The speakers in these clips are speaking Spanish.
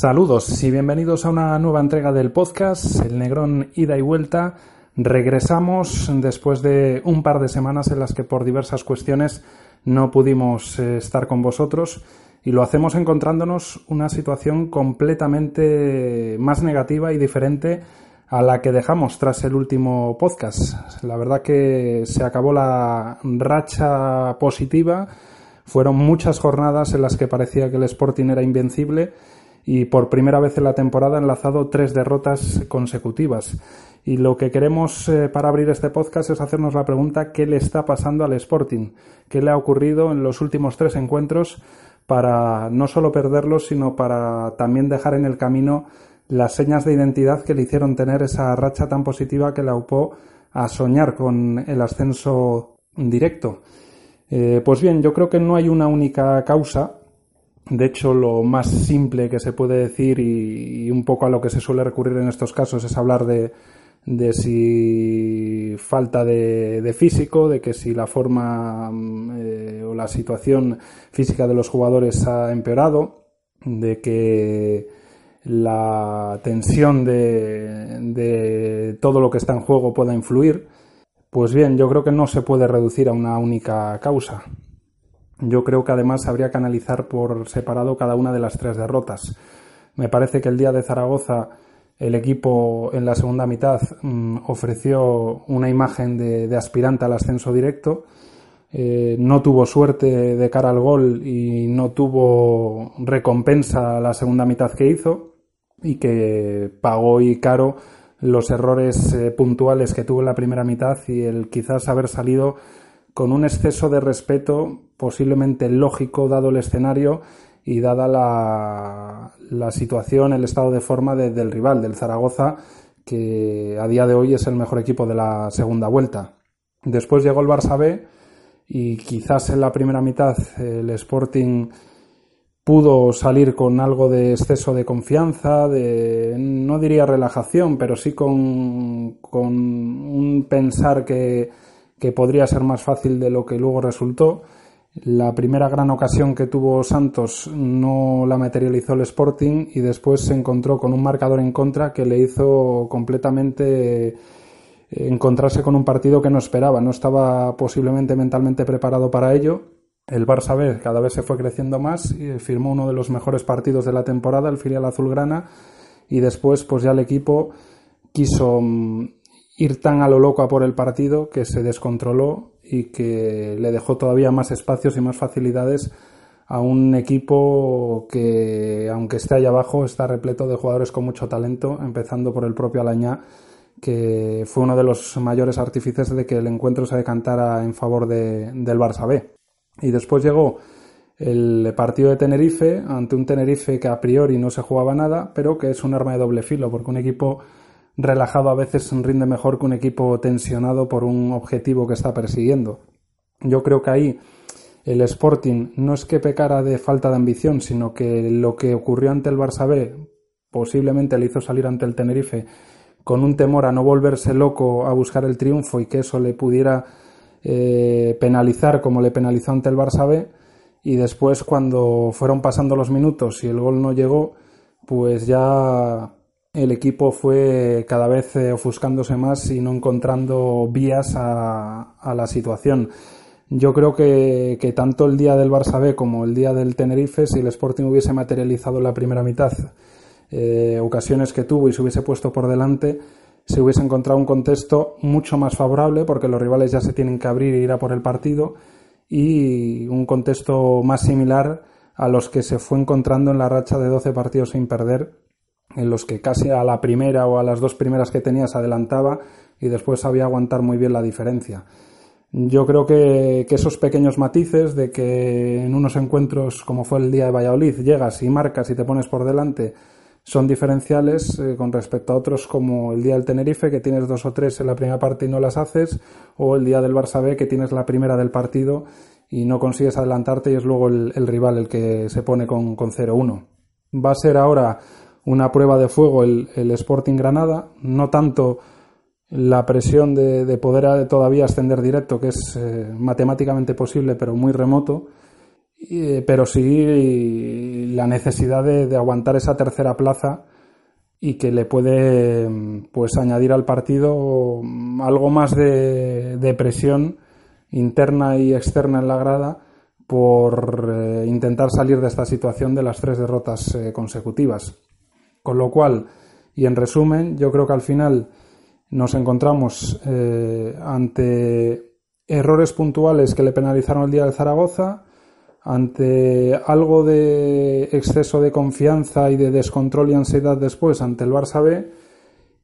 Saludos y bienvenidos a una nueva entrega del podcast, El Negrón Ida y Vuelta. Regresamos después de un par de semanas en las que por diversas cuestiones no pudimos eh, estar con vosotros y lo hacemos encontrándonos una situación completamente más negativa y diferente a la que dejamos tras el último podcast. La verdad que se acabó la racha positiva, fueron muchas jornadas en las que parecía que el Sporting era invencible y por primera vez en la temporada ha enlazado tres derrotas consecutivas. Y lo que queremos eh, para abrir este podcast es hacernos la pregunta ¿qué le está pasando al Sporting? ¿Qué le ha ocurrido en los últimos tres encuentros para no solo perderlos, sino para también dejar en el camino las señas de identidad que le hicieron tener esa racha tan positiva que le aupó a soñar con el ascenso directo? Eh, pues bien, yo creo que no hay una única causa de hecho, lo más simple que se puede decir y, un poco a lo que se suele recurrir en estos casos es hablar de, si falta de, físico, de que si la forma mm, eh, o la situación física de los jugadores ha empeorado, de que la tensión de, de todo lo que está en juego pueda influir. Pues bien, yo creo que no se puede reducir a una única causa. Yo creo que además habría que analizar por separado cada una de las tres derrotas. Me parece que el día de Zaragoza el equipo en la segunda mitad mm, ofreció una imagen de, aspirante al ascenso directo. Eh, no tuvo suerte de cara al gol y no tuvo recompensa la segunda mitad que hizo y que pagó y caro los errores eh, puntuales que tuvo en la primera mitad y el quizás haber salido con un exceso de respeto posiblemente lógico dado el escenario y dada la, situación, el estado de forma del rival, del Zaragoza, que a día de hoy es el mejor equipo de la segunda vuelta. Después llegó el Barça B y quizás en la primera mitad el Sporting pudo salir con algo de exceso de confianza, de no diría relajación, pero sí con, con un pensar que que podría ser más fácil de lo que luego resultó. La primera gran ocasión que tuvo Santos no la materializó el Sporting y después se encontró con un marcador en contra que le hizo completamente eh, encontrarse con un partido que no esperaba, no estaba posiblemente mentalmente preparado para ello. El Barça B cada vez se fue creciendo más y firmó uno de los mejores partidos de la temporada, el filial azulgrana, y después pues ya el equipo quiso mm, ir tan a lo loco a por el partido que se descontroló y que le dejó todavía más espacios y más facilidades a un equipo que, aunque esté allá abajo, está repleto de jugadores con mucho talento, empezando por el propio Alañá, que fue uno de los mayores artífices de que el encuentro se decantara en favor de, del Barça B. Y después llegó el partido de Tenerife, ante un Tenerife que a priori no se jugaba nada, pero que es un arma de doble filo, porque un equipo relajado a veces rinde mejor que un equipo tensionado por un objetivo que está persiguiendo. Yo creo que ahí el Sporting no es que pecara de falta de ambición, sino que lo que ocurrió ante el Barça B posiblemente le hizo salir ante el Tenerife con un temor a no volverse loco a buscar el triunfo y que eso le pudiera eh, penalizar como le penalizó ante el Barça B y después cuando fueron pasando los minutos y el gol no llegó pues ya el equipo fue cada vez eh, ofuscándose más y no encontrando vías a, la situación. Yo creo que, tanto el día del Barça B como el día del Tenerife, si el Sporting hubiese materializado la primera mitad eh, ocasiones que tuvo y se hubiese puesto por delante, se hubiese encontrado un contexto mucho más favorable porque los rivales ya se tienen que abrir e ir a por el partido y un contexto más similar a los que se fue encontrando en la racha de 12 partidos sin perder en los que casi a la primera o a las dos primeras que tenía se adelantaba y después sabía aguantar muy bien la diferencia. Yo creo que, esos pequeños matices de que en unos encuentros como fue el día de Valladolid llegas y marcas y te pones por delante son diferenciales eh, con respecto a otros como el día del Tenerife que tienes dos o tres en la primera parte y no las haces o el día del Barça B que tienes la primera del partido y no consigues adelantarte y es luego el, rival el que se pone con, con 0-1. Va a ser ahora una prueba de fuego el, Sporting Granada, no tanto la presión de, poder todavía ascender directo, que es eh, matemáticamente posible, pero muy remoto, pero sí la necesidad de, aguantar esa tercera plaza y que le puede pues añadir al partido algo más de, presión interna y externa en la grada por eh, intentar salir de esta situación de las tres derrotas eh, consecutivas. Con lo cual, y en resumen, yo creo que al final nos encontramos eh, ante errores puntuales que le penalizaron el día de Zaragoza, ante algo de exceso de confianza y de descontrol y ansiedad después ante el Barça B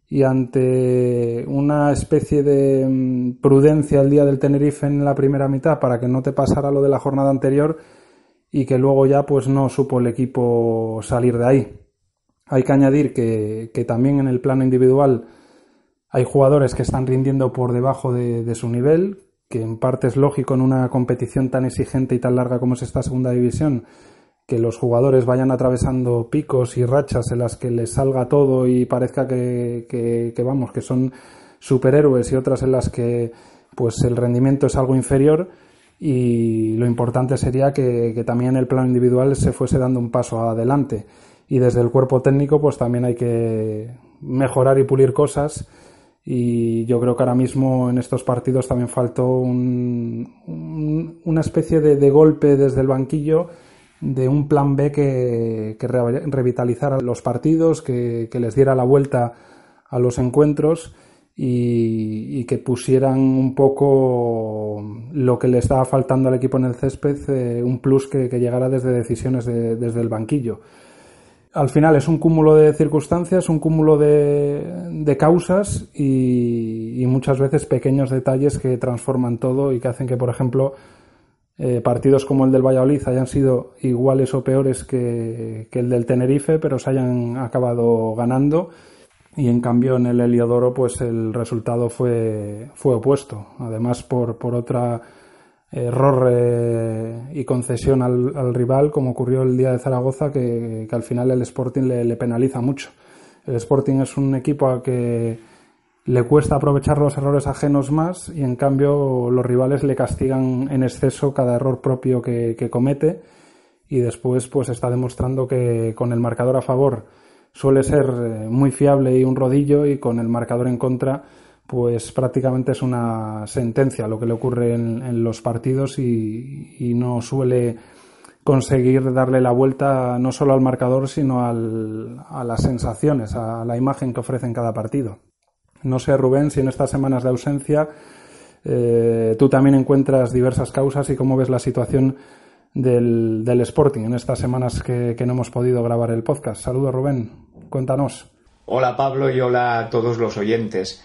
y ante una especie de mm, prudencia el día del Tenerife en la primera mitad para que no te pasara lo de la jornada anterior y que luego ya pues no supo el equipo salir de ahí. Hay que añadir que, que también en el plano individual hay jugadores que están rindiendo por debajo de, su nivel, que en parte es lógico en una competición tan exigente y tan larga como es esta segunda división, que los jugadores vayan atravesando picos y rachas en las que les salga todo y parezca que, que, vamos, que son superhéroes y otras en las que pues el rendimiento es algo inferior. Y lo importante sería que, que también el plano individual se fuese dando un paso adelante y desde el cuerpo técnico pues también hay que mejorar y pulir cosas. Y yo creo que ahora mismo en estos partidos también faltó un, una especie de, golpe desde el banquillo de un plan B que, revitalizara los partidos, que, les diera la vuelta a los encuentros y, que pusieran un poco lo que le estaba faltando al equipo en el césped, eh, un plus que, llegara desde decisiones desde el banquillo al final es un cúmulo de circunstancias, un cúmulo de, causas y, muchas veces pequeños detalles que transforman todo y que hacen que, por ejemplo, eh, partidos como el del Valladolid hayan sido iguales o peores que, el del Tenerife, pero se hayan acabado ganando. Y en cambio en el Heliodoro, pues el resultado fue, fue opuesto. Además, por, por otra error eh, y concesión al, rival, como ocurrió el día de Zaragoza, que, al final el Sporting le, penaliza mucho. El Sporting es un equipo al que le cuesta aprovechar los errores ajenos más y en cambio los rivales le castigan en exceso cada error propio que, que comete y después pues está demostrando que con el marcador a favor suele ser eh, muy fiable y un rodillo y con el marcador en contra pues prácticamente es una sentencia lo que le ocurre en, los partidos y, no suele conseguir darle la vuelta no solo al marcador, sino a las sensaciones, a la imagen que ofrece en cada partido. No sé, Rubén, si en estas semanas de ausencia eh, tú también encuentras diversas causas y cómo ves la situación del, Sporting en estas semanas que, que no hemos podido grabar el podcast. Saludos, Rubén. Cuéntanos. Hola, Pablo, y hola a todos los oyentes.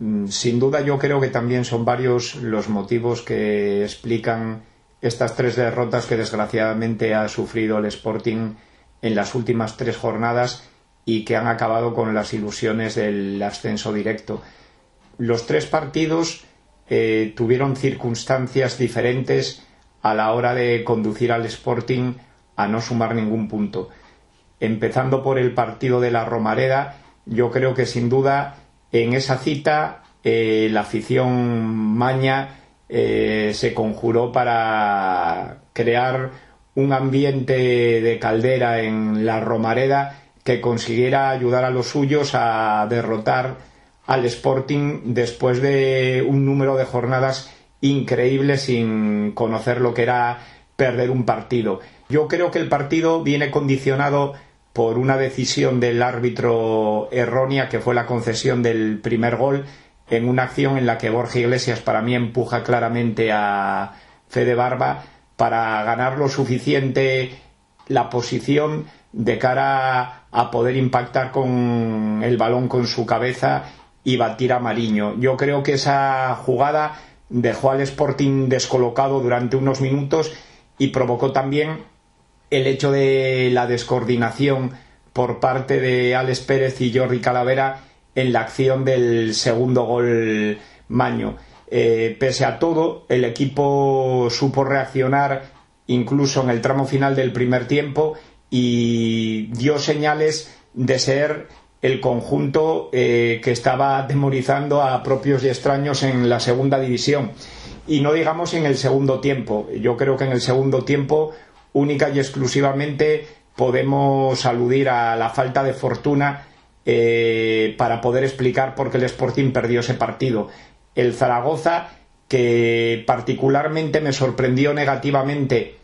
Mm, sin duda yo creo que también son varios los motivos que explican estas tres derrotas que desgraciadamente ha sufrido el Sporting en las últimas tres jornadas y que han acabado con las ilusiones del ascenso directo. Los tres partidos eh, tuvieron circunstancias diferentes a la hora de conducir al Sporting a no sumar ningún punto. Empezando por el partido de la Romareda, yo creo que sin duda en esa cita, eh, la afición maña eh, se conjuró para crear un ambiente de caldera en la Romareda que consiguiera ayudar a los suyos a derrotar al Sporting después de un número de jornadas increíble sin conocer lo que era perder un partido. Yo creo que el partido viene condicionado por una decisión del árbitro errónea que fue la concesión del primer gol en una acción en la que Borja Iglesias para mí empuja claramente a Fede Barba para ganar lo suficiente la posición de cara a poder impactar con el balón con su cabeza y batir a Mariño. Yo creo que esa jugada dejó al Sporting descolocado durante unos minutos y provocó también el hecho de la descoordinación por parte de Alex Pérez y Jordi Calavera en la acción del segundo gol Maño. Eh, pese a todo, el equipo supo reaccionar incluso en el tramo final del primer tiempo y dio señales de ser el conjunto eh, que estaba demonizando a propios y extraños en la segunda división. y no digamos en el segundo tiempo. Yo creo que en el segundo tiempo, única y exclusivamente, podemos aludir a la falta de fortuna eh, para poder explicar por qué el Sporting perdió ese partido. El Zaragoza, que particularmente me sorprendió negativamente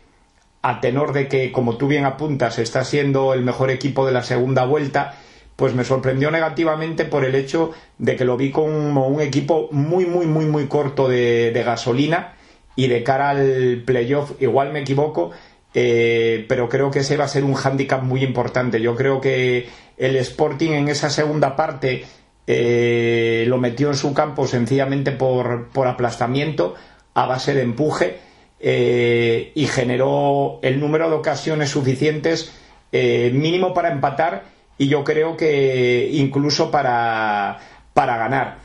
a tenor de que, como tú bien apuntas, está siendo el mejor equipo de la segunda vuelta, pues me sorprendió negativamente por el hecho de que lo vi como un equipo muy, muy, muy, muy corto de, gasolina y de cara al playoff, igual me equivoco, eh, pero creo que ese va a ser un hándicap muy importante. Yo creo que el Sporting en esa segunda parte eh, lo metió en su campo sencillamente por, por aplastamiento, a base de empuje, eh, y generó el número de ocasiones suficientes mínimo para empatar y yo creo que incluso para, para ganar.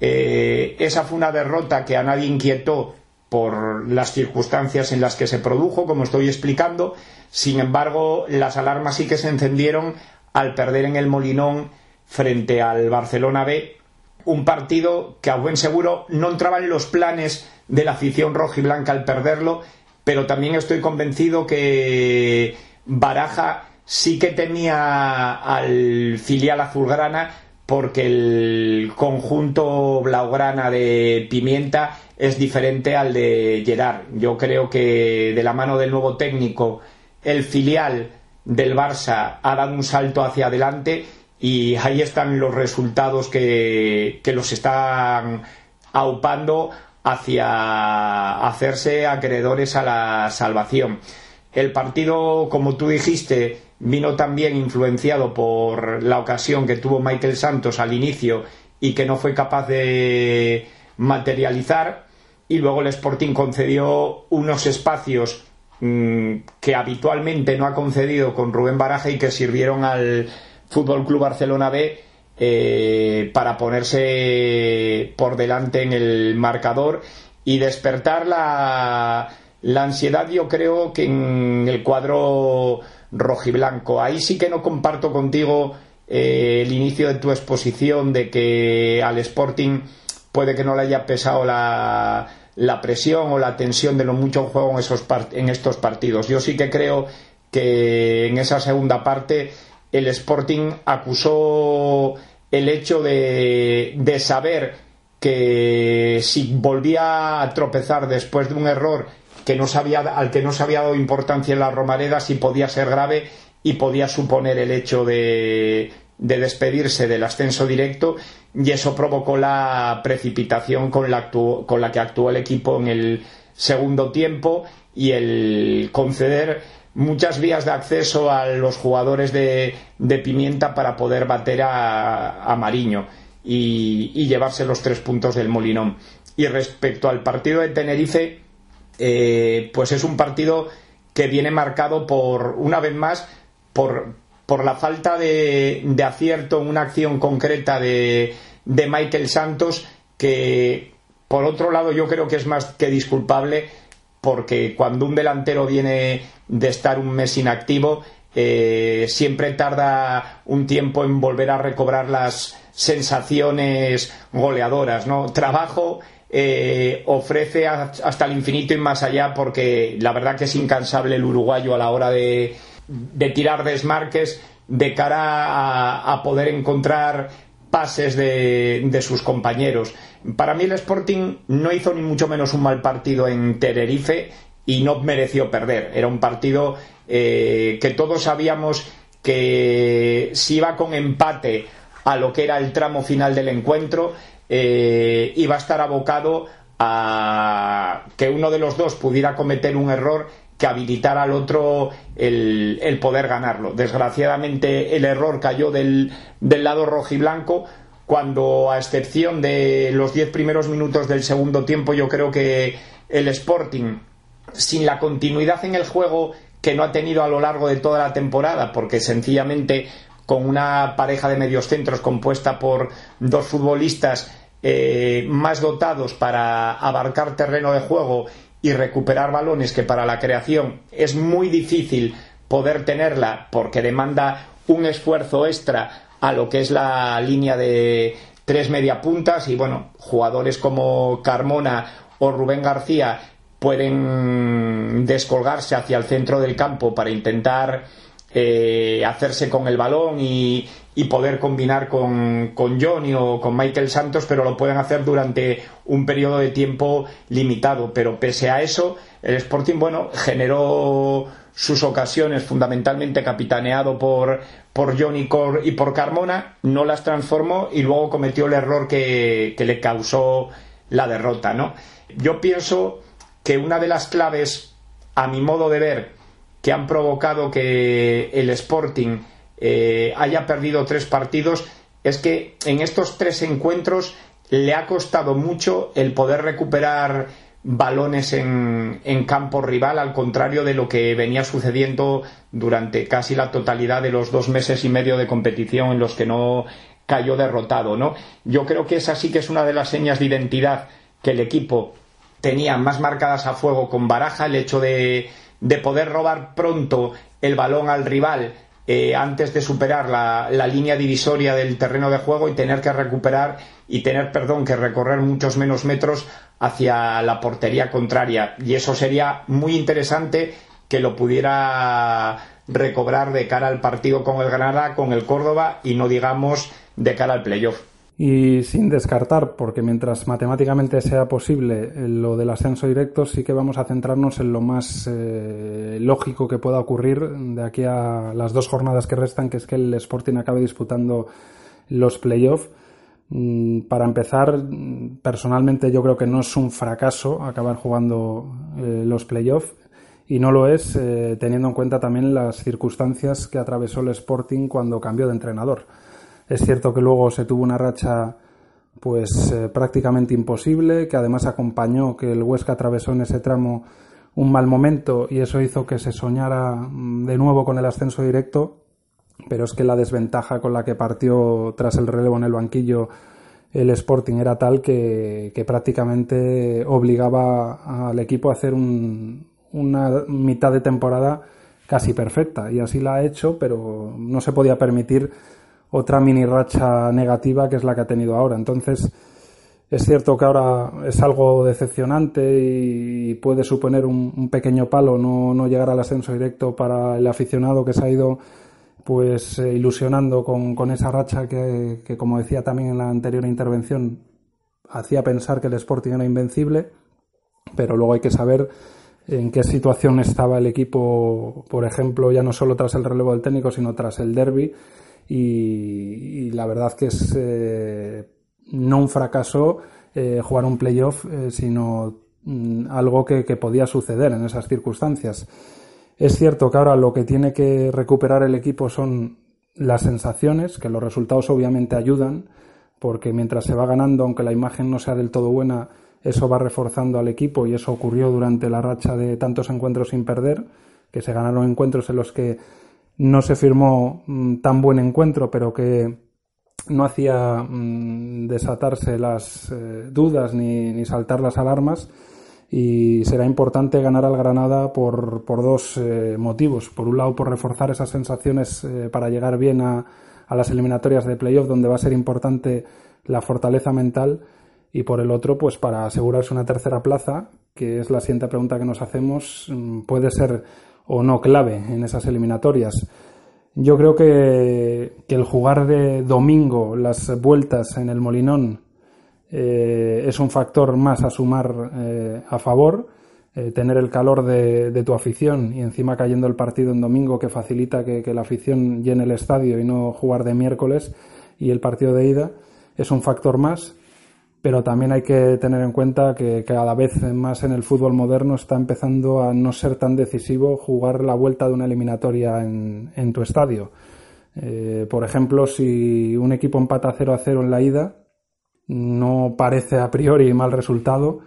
Esa fue una derrota que a nadie inquietó por las circunstancias en las que se produjo, como estoy explicando. Sin embargo, las alarmas sí que se encendieron al perder en el Molinón frente al Barcelona B, un partido que a buen seguro no entraba en los planes de la afición roja y blanca al perderlo, pero también estoy convencido que Baraja sí que tenía al filial azulgrana porque el conjunto blaugrana de Pimienta es diferente al de Gerard. Yo creo que de la mano del nuevo técnico el filial del Barça ha dado un salto hacia adelante y ahí están los resultados que, que los están aupando hacia hacerse acreedores a la salvación. El partido, como tú dijiste, vino también influenciado por la ocasión que tuvo Michael Santos al inicio y que no fue capaz de materializar. Y luego el Sporting concedió unos espacios mm, que habitualmente no ha concedido con Rubén Baraja y que sirvieron al Fútbol Club Barcelona B eh, para ponerse por delante en el marcador y despertar la, la ansiedad yo creo que en el cuadro rojiblanco. Ahí sí que no comparto contigo eh, el inicio de tu exposición de que al Sporting puede que no le haya pesado la, la presión o la tensión de lo mucho juego en, esos en estos partidos. Yo sí que creo que en esa segunda parte el Sporting acusó el hecho de, de saber que si volvía a tropezar después de un error que no al que no se había dado importancia en la Romareda si podía ser grave y podía suponer el hecho de, de despedirse del ascenso directo y eso provocó la precipitación con la, con la que actuó el equipo en el segundo tiempo y el conceder muchas vías de acceso a los jugadores de, de Pimienta para poder bater a, a Mariño y, y, llevarse los tres puntos del Molinón. Y respecto al partido de Tenerife, eh, pues es un partido que viene marcado por, una vez más, por, por la falta de, de, acierto en una acción concreta de, de Michael Santos, que por otro lado yo creo que es más que disculpable, porque cuando un delantero viene de estar un mes inactivo, eh, siempre tarda un tiempo en volver a recobrar las sensaciones goleadoras, ¿no? Trabajo eh, ofrece hasta el infinito y más allá porque la verdad que es incansable el uruguayo a la hora de, tirar desmarques de cara a, poder encontrar pases de, sus compañeros. Para mí el Sporting no hizo ni mucho menos un mal partido en Tenerife y no mereció perder. Era un partido eh, que todos sabíamos que si iba con empate a lo que era el tramo final del encuentro, eh, iba a estar abocado a que uno de los dos pudiera cometer un error que habilitara al otro el, poder ganarlo. Desgraciadamente el error cayó del, del lado rojiblanco cuando a excepción de los diez primeros minutos del segundo tiempo yo creo que el Sporting sin la continuidad en el juego que no ha tenido a lo largo de toda la temporada porque sencillamente con una pareja de medios centros compuesta por dos futbolistas eh, más dotados para abarcar terreno de juego y recuperar balones que para la creación es muy difícil poder tenerla porque demanda un esfuerzo extra a lo que es la línea de tres media puntas y bueno, jugadores como Carmona o Rubén García pueden descolgarse hacia el centro del campo para intentar eh, hacerse con el balón y, poder combinar con, con, Johnny o con Michael Santos, pero lo pueden hacer durante un periodo de tiempo limitado. Pero pese a eso, el Sporting, bueno, generó sus ocasiones, fundamentalmente capitaneado por, por Johnny Cor y por Carmona, no las transformó y luego cometió el error que, que le causó la derrota, ¿no? Yo pienso que una de las claves, a mi modo de ver, que han provocado que el Sporting eh, haya perdido tres partidos es que en estos tres encuentros le ha costado mucho el poder recuperar balones en, en, campo rival, al contrario de lo que venía sucediendo durante casi la totalidad de los dos meses y medio de competición en los que no cayó derrotado, ¿no? Yo creo que esa sí que es una de las señas de identidad que el equipo tenía más marcadas a fuego con Baraja, el hecho de, de poder robar pronto el balón al rival eh, antes de superar la, la, línea divisoria del terreno de juego y tener que recuperar y tener, perdón, que recorrer muchos menos metros hacia la portería contraria. Y eso sería muy interesante que lo pudiera recobrar de cara al partido con el Granada, con el Córdoba y no digamos de cara al playoff. Y sin descartar, porque mientras matemáticamente sea posible eh, lo del ascenso directo, sí que vamos a centrarnos en lo más eh, lógico que pueda ocurrir de aquí a las dos jornadas que restan, que es que el Sporting acabe disputando los playoffs. Mm, para empezar, personalmente yo creo que no es un fracaso acabar jugando eh, los playoffs y no lo es teniendo en cuenta también las circunstancias que atravesó el Sporting cuando cambió de entrenador es cierto que luego se tuvo una racha pues eh, prácticamente imposible, que además acompañó que el Huesca atravesó en ese tramo un mal momento y eso hizo que se soñara mm, de nuevo con el ascenso directo, pero es que la desventaja con la que partió tras el relevo en el banquillo el Sporting era tal que, prácticamente obligaba al equipo a hacer una mitad de temporada casi perfecta. Y así la ha hecho, pero no se podía permitir otra mini racha negativa que es la que ha tenido ahora. Entonces, es cierto que ahora es algo decepcionante y puede suponer un, pequeño palo no, no, llegar al ascenso directo para el aficionado que se ha ido pues eh, ilusionando con, con, esa racha que, que, como decía también en la anterior intervención, hacía pensar que el Sporting era invencible, pero luego hay que saber en qué situación estaba el equipo, por ejemplo, ya no solo tras el relevo del técnico, sino tras el derby y, la verdad que es eh, no un fracaso eh, jugar un playoff, eh, sino mm, algo que, podía suceder en esas circunstancias. Es cierto que ahora lo que tiene que recuperar el equipo son las sensaciones, que los resultados obviamente ayudan, porque mientras se va ganando, aunque la imagen no sea del todo buena, eso va reforzando al equipo y eso ocurrió durante la racha de tantos encuentros sin perder, que se ganaron encuentros en los que no se firmó mm, tan buen encuentro, pero que no hacía mm, desatarse las eh, dudas ni, saltar las alarmas y será importante ganar al Granada por, dos eh, motivos. Por un lado, por reforzar esas sensaciones eh, para llegar bien a, a, las eliminatorias de playoff, donde va a ser importante la fortaleza mental, y por el otro, pues para asegurarse una tercera plaza, que es la siguiente pregunta que nos hacemos, mm, puede ser o no clave en esas eliminatorias. Yo creo que, el jugar de domingo las vueltas en el Molinón eh, es un factor más a sumar eh, a favor. Eh, tener el calor de, tu afición y encima cayendo el partido en domingo que facilita que, que la afición llene el estadio y no jugar de miércoles y el partido de ida es un factor más pero también hay que tener en cuenta que cada vez más en el fútbol moderno está empezando a no ser tan decisivo jugar la vuelta de una eliminatoria en, tu estadio. Eh, por ejemplo, si un equipo empata 0 a 0 en la ida, no parece a priori mal resultado,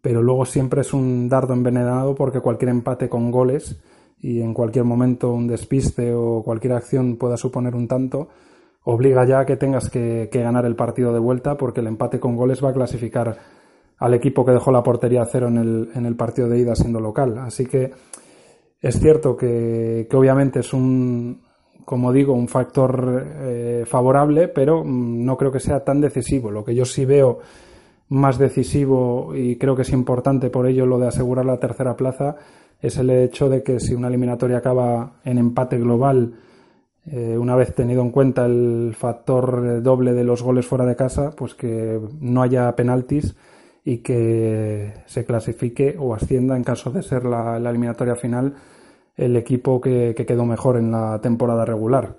pero luego siempre es un dardo envenenado porque cualquier empate con goles y en cualquier momento un despiste o cualquier acción pueda suponer un tanto, obliga ya a que tengas que, ganar el partido de vuelta porque el empate con goles va a clasificar al equipo que dejó la portería a cero en el, en el partido de ida siendo local. Así que es cierto que, obviamente es un, como digo, un factor eh, favorable, pero mm, no creo que sea tan decisivo. Lo que yo sí veo más decisivo y creo que es importante por ello lo de asegurar la tercera plaza es el hecho de que si una eliminatoria acaba en empate global, eh, una vez tenido en cuenta el factor doble de los goles fuera de casa, pues que no haya penaltis y que se clasifique o ascienda en caso de ser la, eliminatoria final el equipo que, quedó mejor en la temporada regular.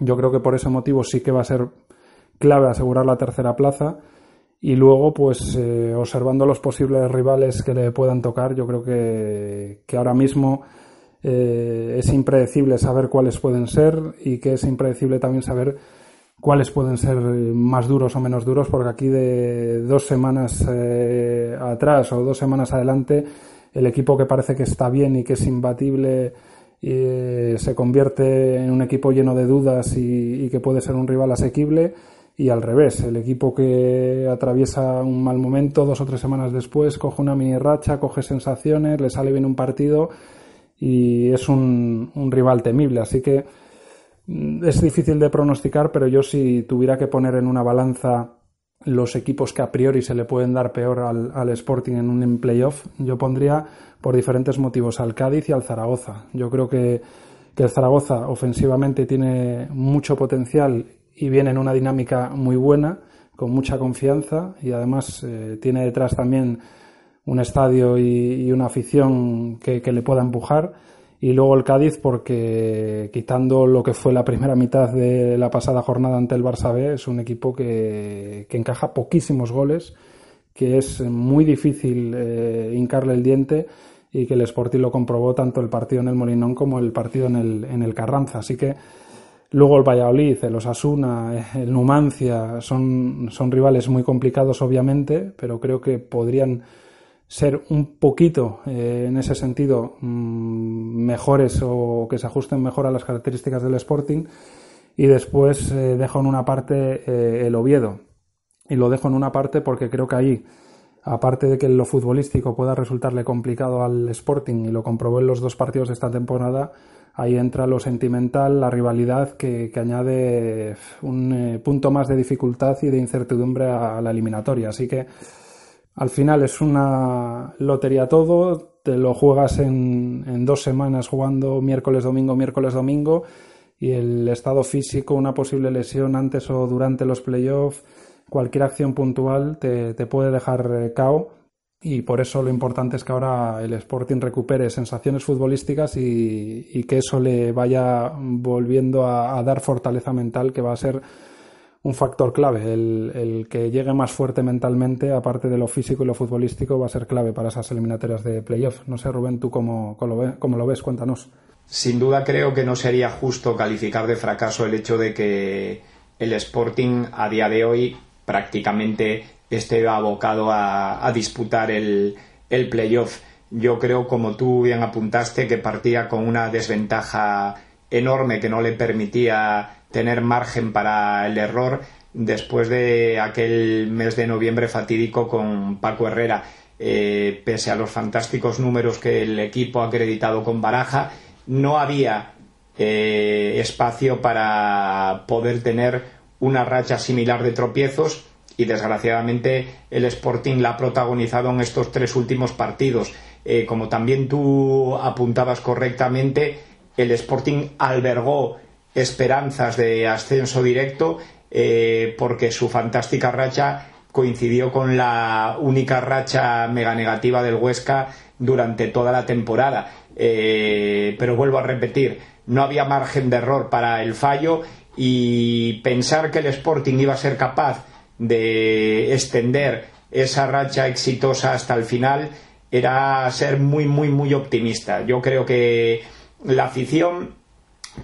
Yo creo que por ese motivo sí que va a ser clave asegurar la tercera plaza y luego, pues eh, observando los posibles rivales que le puedan tocar, yo creo que ahora mismo eh, es impredecible saber cuáles pueden ser y que es impredecible también saber cuáles pueden ser más duros o menos duros, porque aquí de dos semanas eh, atrás o dos semanas adelante, el equipo que parece que está bien y que es imbatible se convierte en un equipo lleno de dudas y, y que puede ser un rival asequible y al revés, el equipo que atraviesa un mal momento dos o tres semanas después coge una mini racha, coge sensaciones, le sale bien un partido y es un, rival temible. Así que mm, es difícil de pronosticar, pero yo si tuviera que poner en una balanza los equipos que a priori se le pueden dar peor al, Sporting en un playoff, yo pondría por diferentes motivos al Cádiz y al Zaragoza. Yo creo que, que el Zaragoza ofensivamente tiene mucho potencial y viene en una dinámica muy buena, con mucha confianza y además eh, tiene detrás también un estadio y, una afición que, le pueda empujar. Y luego el Cádiz, porque quitando lo que fue la primera mitad de la pasada jornada ante el Barça B, es un equipo que, encaja poquísimos goles, que es muy difícil eh, hincarle el diente y que el Sporting lo comprobó tanto el partido en el Molinón como el partido en el, en el Carranza. Así que Luego el Valladolid, el Osasuna, el Numancia son, son rivales muy complicados obviamente, pero creo que podrían ser un poquito eh, en ese sentido mm, mejores o que se ajusten mejor a las características del Sporting. Y después eh, dejo en una parte eh, el Oviedo. Y lo dejo en una parte porque creo que ahí, aparte de que lo futbolístico pueda resultarle complicado al Sporting, y lo comprobó en los dos partidos de esta temporada, ahí entra lo sentimental, la rivalidad que, añade un punto más de dificultad y de incertidumbre a, la eliminatoria. Así que al final es una lotería todo, te lo juegas en, en dos semanas jugando miércoles, domingo, miércoles, domingo y el estado físico, una posible lesión antes o durante los playoffs, cualquier acción puntual te, te puede dejar eh, cao. Y por eso lo importante es que ahora el Sporting recupere sensaciones futbolísticas y, que eso le vaya volviendo a, dar fortaleza mental, que va a ser un factor clave. El, que llegue más fuerte mentalmente, aparte de lo físico y lo futbolístico, va a ser clave para esas eliminatorias de playoff. No sé, Rubén, tú cómo, cómo lo ves, cuéntanos. Sin duda creo que no sería justo calificar de fracaso el hecho de que el Sporting a día de hoy prácticamente esté abocado a, disputar el, el playoff. Yo creo, como tú bien apuntaste, que partía con una desventaja enorme que no le permitía tener margen para el error después de aquel mes de noviembre fatídico con Paco Herrera. Eh, pese a los fantásticos números que el equipo ha acreditado con Baraja, no había eh, espacio para poder tener una racha similar de tropiezos y desgraciadamente el Sporting la ha protagonizado en estos tres últimos partidos. Eh, como también tú apuntabas correctamente, el Sporting albergó esperanzas de ascenso directo eh, porque su fantástica racha coincidió con la única racha mega negativa del Huesca durante toda la temporada. Eh, pero vuelvo a repetir, no había margen de error para el fallo y pensar que el Sporting iba a ser capaz de extender esa racha exitosa hasta el final era ser muy, muy, muy optimista. Yo creo que la afición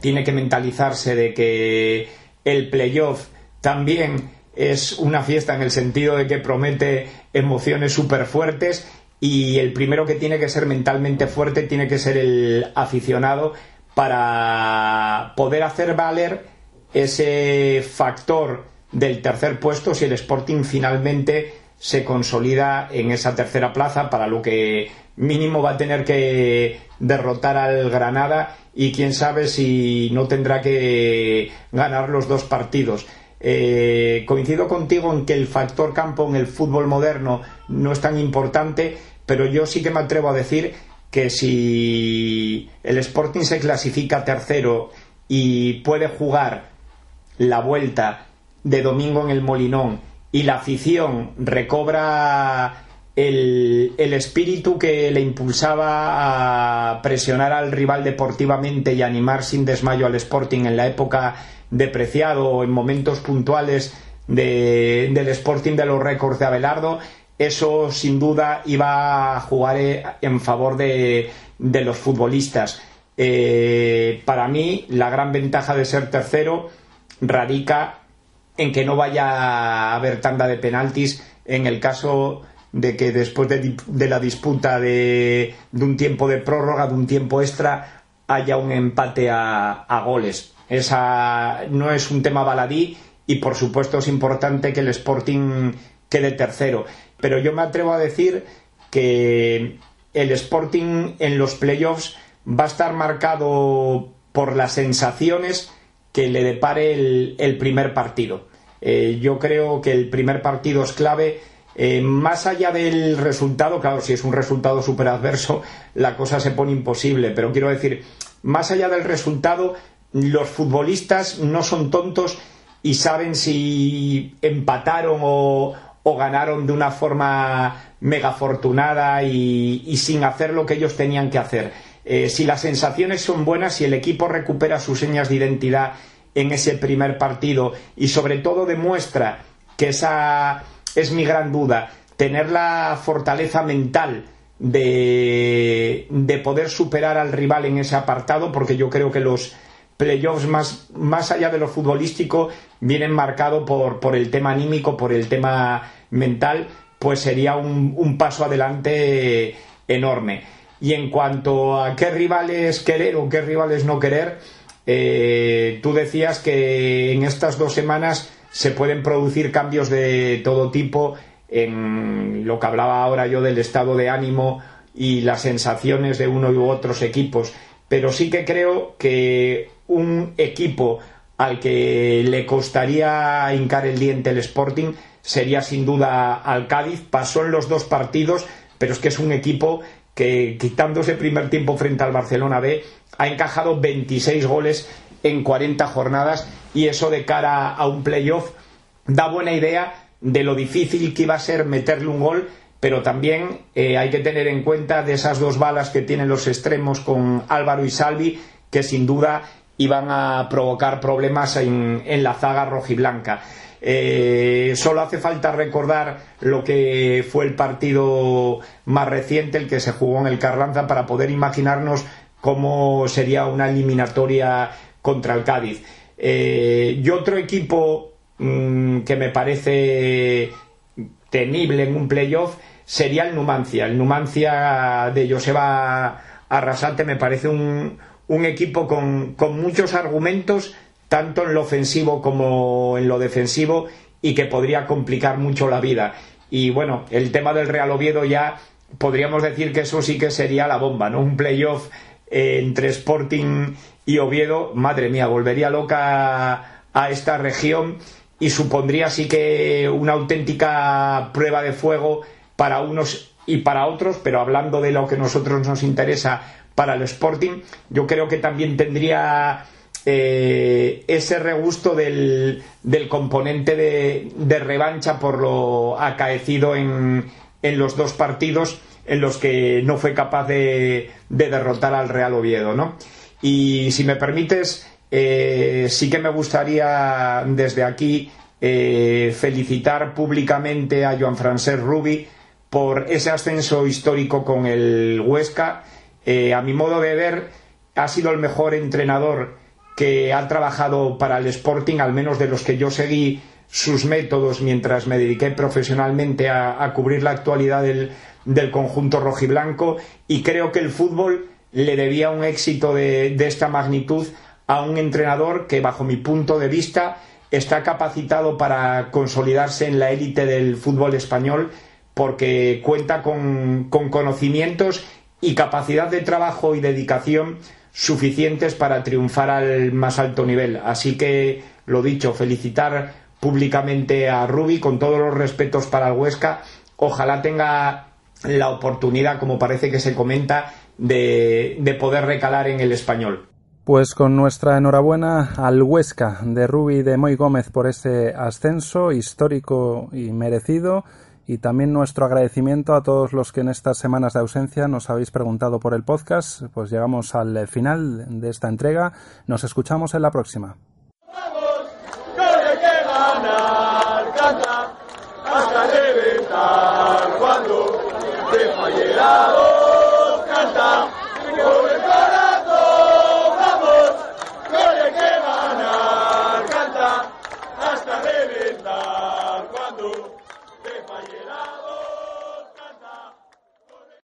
tiene que mentalizarse de que el playoff también es una fiesta en el sentido de que promete emociones súper fuertes y el primero que tiene que ser mentalmente fuerte tiene que ser el aficionado para poder hacer valer ese factor del tercer puesto si el Sporting finalmente se consolida en esa tercera plaza, para lo que mínimo va a tener que derrotar al Granada y quién sabe si no tendrá que ganar los dos partidos. Eh, coincido contigo en que el factor campo en el fútbol moderno no es tan importante, pero yo sí que me atrevo a decir que si el Sporting se clasifica tercero y puede jugar la vuelta de domingo en el Molinón y la afición recobra el, el, espíritu que le impulsaba a presionar al rival deportivamente y animar sin desmayo al Sporting en la época depreciado en momentos puntuales del Sporting de los récords de Abelardo, eso sin duda iba a jugar eh, en favor de, los futbolistas. Eh, para mí, la gran ventaja de ser tercero radica en que no vaya a haber tanda de penaltis en el caso de que después de, la disputa de, un tiempo de prórroga, de un tiempo extra, haya un empate a goles. Esa no es un tema baladí y por supuesto es importante que el Sporting quede tercero. Pero yo me atrevo a decir que el Sporting en los playoffs va a estar marcado por las sensaciones que le depare el, primer partido. Eh, yo creo que el primer partido es clave. Eh, más allá del resultado, claro, si es un resultado súper adverso, la cosa se pone imposible. Pero quiero decir, más allá del resultado, los futbolistas no son tontos y saben si empataron o, ganaron de una forma mega afortunada y, sin hacer lo que ellos tenían que hacer. Eh, si las sensaciones son buenas, si el equipo recupera sus señas de identidad en ese primer partido y sobre todo demuestra que esa es mi gran duda, tener la fortaleza mental de, de poder superar al rival en ese apartado, porque yo creo que los playoffs más, más allá de lo futbolístico vienen marcados por, por el tema anímico, por el tema mental, pues sería un, paso adelante enorme. Y en cuanto a qué rivales querer o qué rivales no querer, eh, tú decías que en estas dos semanas se pueden producir cambios de todo tipo en lo que hablaba ahora yo del estado de ánimo y las sensaciones de uno u otros equipos. Pero sí que creo que un equipo al que le costaría hincar el diente el Sporting sería sin duda al Cádiz. Pasó en los dos partidos, pero es que es un equipo que, quitándose primer tiempo frente al Barcelona B, ha encajado 26 goles en 40 jornadas y eso de cara a un playoff da buena idea de lo difícil que iba a ser meterle un gol, pero también eh, hay que tener en cuenta de esas dos balas que tienen los extremos con Álvaro y Salvi, que sin duda iban a provocar problemas en, la zaga rojiblanca. Eh, solo hace falta recordar lo que fue el partido más reciente, el que se jugó en el Carranza, para poder imaginarnos cómo sería una eliminatoria contra el Cádiz. Eh, y otro equipo mm, que me parece temible en un playoff sería el Numancia. El Numancia de Joseba Arrasate me parece un, un equipo con, muchos argumentos, tanto en lo ofensivo como en lo defensivo, y que podría complicar mucho la vida. Y bueno, el tema del Real Oviedo ya podríamos decir que eso sí que sería la bomba, ¿no? Un playoff eh, entre Sporting y Oviedo, madre mía, volvería loca a esta región y supondría sí que una auténtica prueba de fuego para unos y para otros, pero hablando de lo que a nosotros nos interesa, para el Sporting, yo creo que también tendría eh, ese regusto del, del componente de, revancha por lo acaecido en, en, los dos partidos en los que no fue capaz de, derrotar al Real Oviedo, ¿no? Y si me permites, eh, sí que me gustaría desde aquí eh, felicitar públicamente a Joan Francesc Rubi por ese ascenso histórico con el Huesca eh, a mi modo de ver, ha sido el mejor entrenador que ha trabajado para el Sporting, al menos de los que yo seguí sus métodos mientras me dediqué profesionalmente a, cubrir la actualidad del, conjunto rojiblanco. Y creo que el fútbol le debía un éxito de, esta magnitud a un entrenador que bajo mi punto de vista está capacitado para consolidarse en la élite del fútbol español porque cuenta con conocimientos y capacidad de trabajo y dedicación suficientes para triunfar al más alto nivel. Así que, lo dicho, felicitar públicamente a Rubi, con todos los respetos para el Huesca. Ojalá tenga la oportunidad, como parece que se comenta, de, de poder recalar en el español. Pues con nuestra enhorabuena al Huesca de Rubi de Moy Gómez por ese ascenso histórico y merecido y también nuestro agradecimiento a todos los que en estas semanas de ausencia nos habéis preguntado por el podcast. Pues llegamos al final de esta entrega. Nos escuchamos en la próxima. cuando canta.